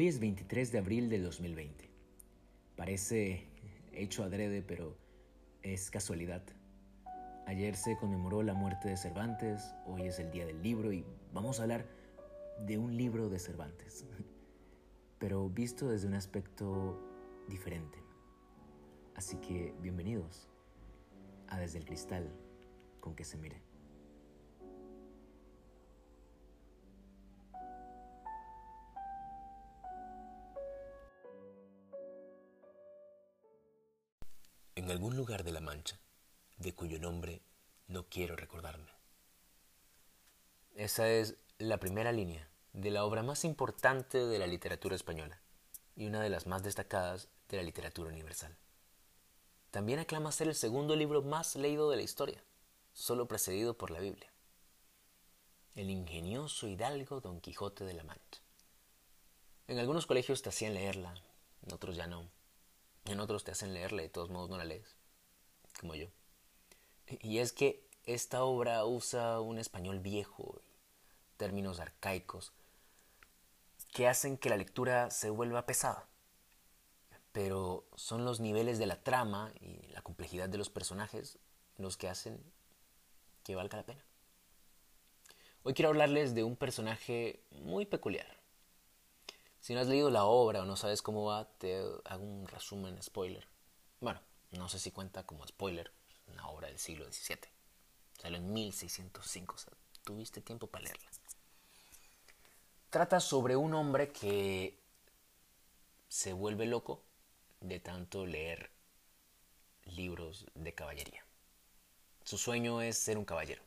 Hoy es 23 de abril del 2020. Parece hecho adrede, pero es casualidad. Ayer se conmemoró la muerte de Cervantes, hoy es el día del libro y vamos a hablar de un libro de Cervantes, pero visto desde un aspecto diferente. Así que bienvenidos a Desde el Cristal con que se mire. Algún lugar de la Mancha, de cuyo nombre no quiero recordarme. Esa es la primera línea de la obra más importante de la literatura española y una de las más destacadas de la literatura universal. También aclama ser el segundo libro más leído de la historia, solo precedido por la Biblia. El ingenioso hidalgo Don Quijote de la Mancha. En algunos colegios te hacían leerla, en otros ya no. En otros te hacen leerla y de todos modos no la lees, como yo. Y es que esta obra usa un español viejo términos arcaicos que hacen que la lectura se vuelva pesada. Pero son los niveles de la trama y la complejidad de los personajes los que hacen que valga la pena. Hoy quiero hablarles de un personaje muy peculiar. Si no has leído la obra o no sabes cómo va, te hago un resumen spoiler. Bueno, no sé si cuenta como spoiler, una obra del siglo XVII. Salió en 1605, o sea, tuviste tiempo para leerla. Trata sobre un hombre que se vuelve loco de tanto leer libros de caballería. Su sueño es ser un caballero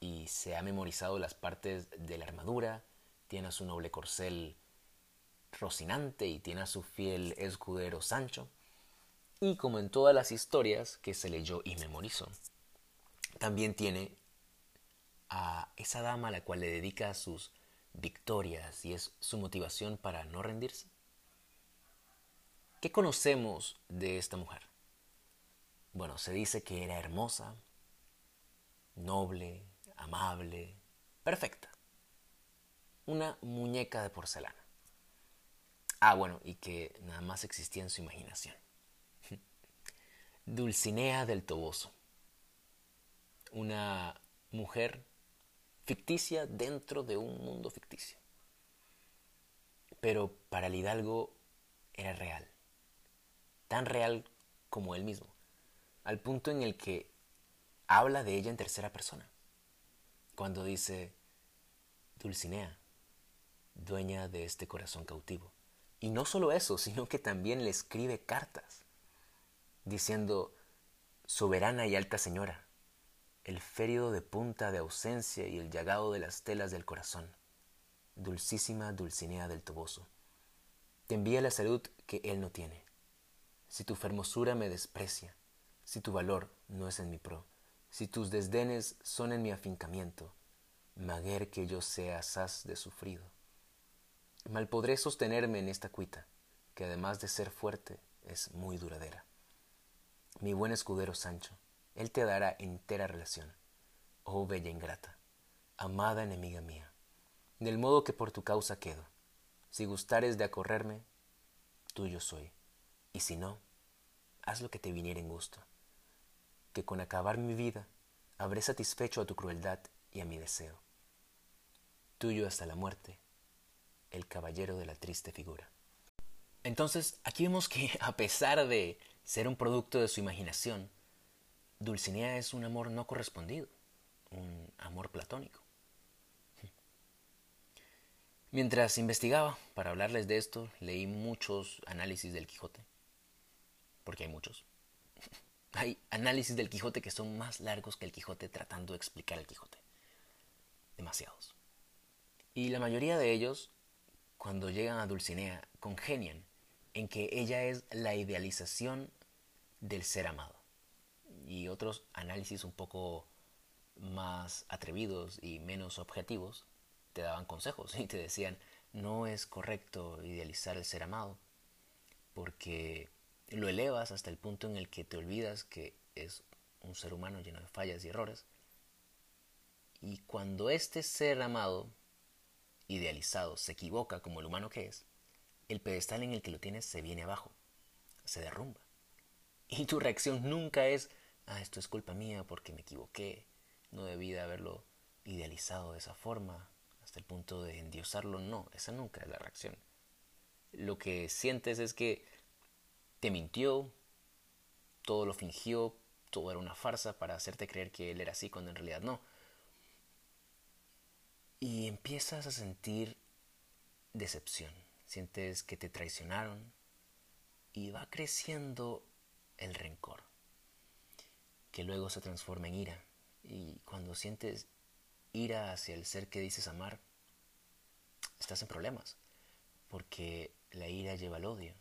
y se ha memorizado las partes de la armadura, tiene a su noble corcel Rocinante y tiene a su fiel escudero Sancho. Y como en todas las historias que se leyó y memorizó, también tiene a esa dama a la cual le dedica sus victorias y es su motivación para no rendirse? ¿Qué conocemos de esta mujer? Bueno, se dice que era hermosa, noble, amable, perfecta. Una muñeca de porcelana. Ah, bueno, y que nada más existía en su imaginación. Dulcinea del Toboso. Una mujer ficticia dentro de un mundo ficticio. Pero para el hidalgo era real, tan real como él mismo, al punto en el que habla de ella en tercera persona, cuando dice, Dulcinea, dueña de este corazón cautivo. Y no solo eso, sino que también le escribe cartas, diciendo, soberana y alta señora, el férido de punta de ausencia y el llagado de las telas del corazón. Dulcísima Dulcinea del Toboso, te envía la salud que él no tiene. Si tu fermosura me desprecia, si tu valor no es en mi pro, si tus desdenes son en mi afincamiento, maguer que yo sea asaz de sufrido. Mal podré sostenerme en esta cuita, que además de ser fuerte, es muy duradera. Mi buen escudero Sancho, él te dará entera relación. Oh bella ingrata, amada enemiga mía, del modo que por tu causa quedo. Si gustares de acorrerme, tuyo soy, y si no, haz lo que te viniera en gusto, que con acabar mi vida habré satisfecho a tu crueldad y a mi deseo. Tuyo hasta la muerte, el caballero de la triste figura. Entonces, aquí vemos que a pesar de ser un producto de su imaginación, Dulcinea es un amor no correspondido, un amor platónico. Mientras investigaba para hablarles de esto, leí muchos análisis del Quijote, porque hay muchos. Hay análisis del Quijote que son más largos que el Quijote tratando de explicar el Quijote. Demasiados. Y la mayoría de ellos, cuando llegan a Dulcinea, congenian en que ella es la idealización del ser amado. Y otros análisis un poco más atrevidos y menos objetivos te daban consejos y te decían no es correcto idealizar el ser amado porque lo elevas hasta el punto en el que te olvidas que es un ser humano lleno de fallas y errores. Y cuando este ser amado idealizado se equivoca como el humano que es el pedestal en el que lo tienes se viene abajo, se derrumba. Y tu reacción nunca es, ah, esto es culpa mía porque me equivoqué, no debí de haberlo idealizado de esa forma, hasta el punto de endiosarlo. No, esa nunca es la reacción. Lo que sientes es que te mintió, todo lo fingió, todo era una farsa para hacerte creer que él era así cuando en realidad no. Y empiezas a sentir decepción, sientes que te traicionaron y va creciendo el rencor, que luego se transforma en ira. Y cuando sientes ira hacia el ser que dices amar, estás en problemas, porque la ira lleva al odio,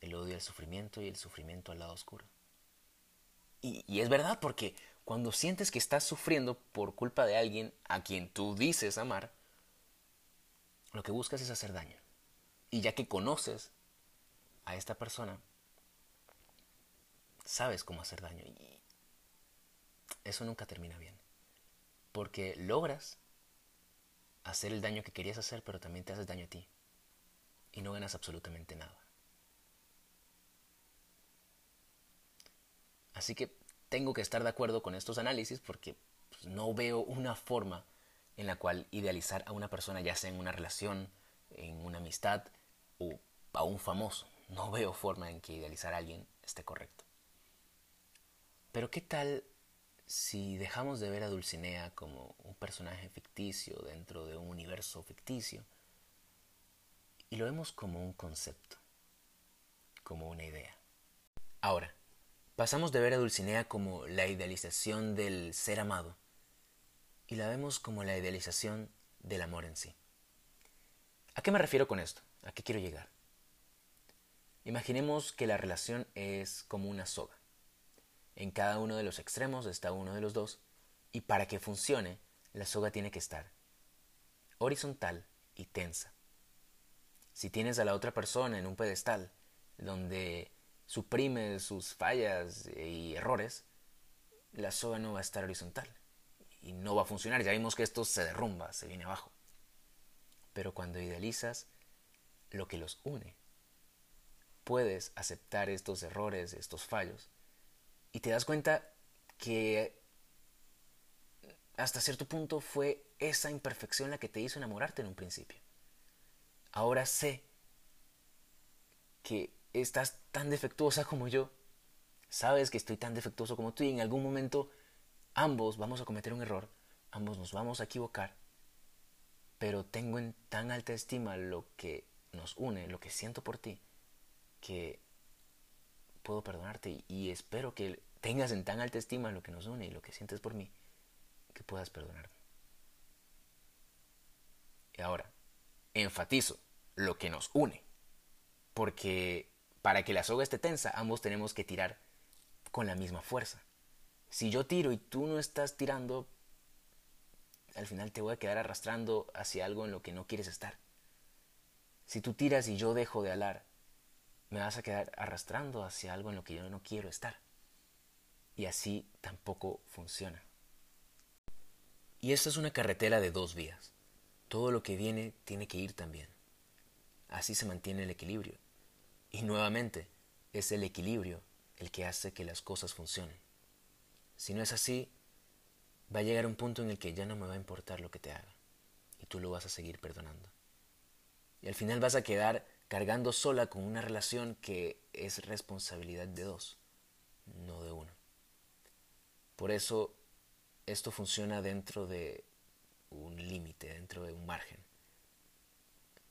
el odio al sufrimiento y el sufrimiento al lado oscuro. Y, es verdad, porque cuando sientes que estás sufriendo por culpa de alguien a quien tú dices amar, lo que buscas es hacer daño. Y ya que conoces a esta persona, sabes cómo hacer daño. Y eso nunca termina bien. Porque logras hacer el daño que querías hacer, pero también te haces daño a ti. Y no ganas absolutamente nada. Así que tengo que estar de acuerdo con estos análisis porque pues, no veo una forma en la cual idealizar a una persona, ya sea en una relación, en una amistad o a un famoso. No veo forma en que idealizar a alguien esté correcto. Pero ¿qué tal si dejamos de ver a Dulcinea como un personaje ficticio dentro de un universo ficticio y lo vemos como un concepto, como una idea? Ahora, Pasamos de ver a Dulcinea como la idealización del ser amado y la vemos como la idealización del amor en sí. ¿A qué me refiero con esto? ¿A qué quiero llegar? Imaginemos que la relación es como una soga. En cada uno de los extremos está uno de los dos y para que funcione la soga tiene que estar horizontal y tensa. Si tienes a la otra persona en un pedestal donde suprime sus fallas y errores, la soga no va a estar horizontal y no va a funcionar. Ya vimos que esto se derrumba, se viene abajo. Pero cuando idealizas lo que los une, puedes aceptar estos errores, estos fallos, y te das cuenta que hasta cierto punto fue esa imperfección la que te hizo enamorarte en un principio. Ahora sé que estás tan defectuosa como yo, sabes que estoy tan defectuoso como tú y en algún momento ambos vamos a cometer un error, ambos nos vamos a equivocar, pero tengo en tan alta estima lo que nos une, lo que siento por ti, que puedo perdonarte y espero que tengas en tan alta estima lo que nos une y lo que sientes por mí, que puedas perdonarme. Y ahora, enfatizo lo que nos une, porque para que la soga esté tensa, ambos tenemos que tirar con la misma fuerza. Si yo tiro y tú no estás tirando, al final te voy a quedar arrastrando hacia algo en lo que no quieres estar. Si tú tiras y yo dejo de alar, me vas a quedar arrastrando hacia algo en lo que yo no quiero estar. Y así tampoco funciona. Y esta es una carretera de dos vías. Todo lo que viene tiene que ir también. Así se mantiene el equilibrio. Y nuevamente, es el equilibrio el que hace que las cosas funcionen. Si no es así, va a llegar un punto en el que ya no me va a importar lo que te haga. Y tú lo vas a seguir perdonando. Y al final vas a quedar cargando sola con una relación que es responsabilidad de dos, no de uno. Por eso esto funciona dentro de un límite, dentro de un margen.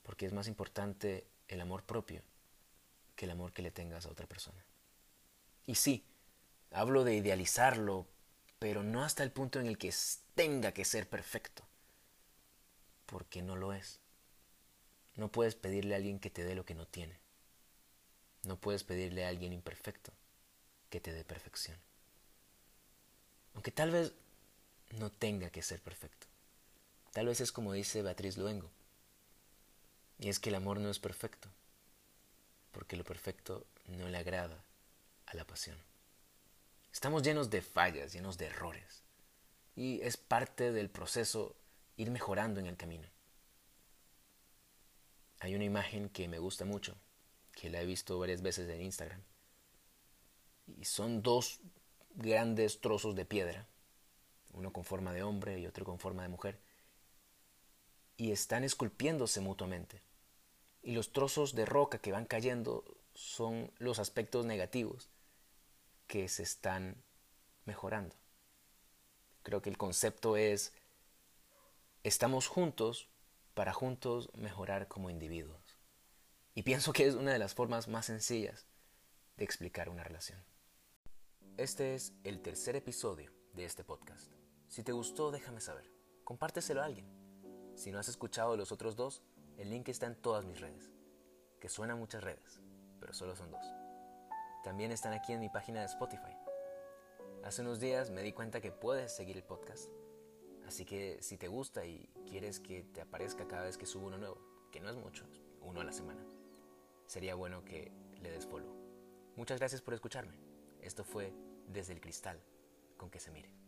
Porque es más importante el amor propio que el amor que le tengas a otra persona. Y sí, hablo de idealizarlo, pero no hasta el punto en el que tenga que ser perfecto, porque no lo es. No puedes pedirle a alguien que te dé lo que no tiene. No puedes pedirle a alguien imperfecto que te dé perfección. Aunque tal vez no tenga que ser perfecto. Tal vez es como dice Beatriz Luengo. Y es que el amor no es perfecto porque lo perfecto no le agrada a la pasión. Estamos llenos de fallas, llenos de errores, y es parte del proceso ir mejorando en el camino. hay una imagen que me gusta mucho, que la he visto varias veces en Instagram. Y son dos grandes trozos de piedra, uno con forma de hombre y otro con forma de mujer, y están esculpiéndose mutuamente. Y los trozos de roca que van cayendo son los aspectos negativos que se están mejorando. Creo que el concepto es, estamos juntos para juntos mejorar como individuos. Y pienso que es una de las formas más sencillas de explicar una relación. Este es el tercer episodio de este podcast. Si te gustó, déjame saber. Compárteselo a alguien. Si no has escuchado los otros dos, el link está en todas mis redes. Que suenan muchas redes, pero solo son dos. También están aquí en mi página de Spotify. Hace unos días me di cuenta que puedes seguir el podcast. Así que si te gusta y quieres que te aparezca cada vez que subo uno nuevo, que no es mucho, uno a la semana, sería bueno que le des follow. Muchas gracias por escucharme. Esto fue Desde el Cristal, con que se mire.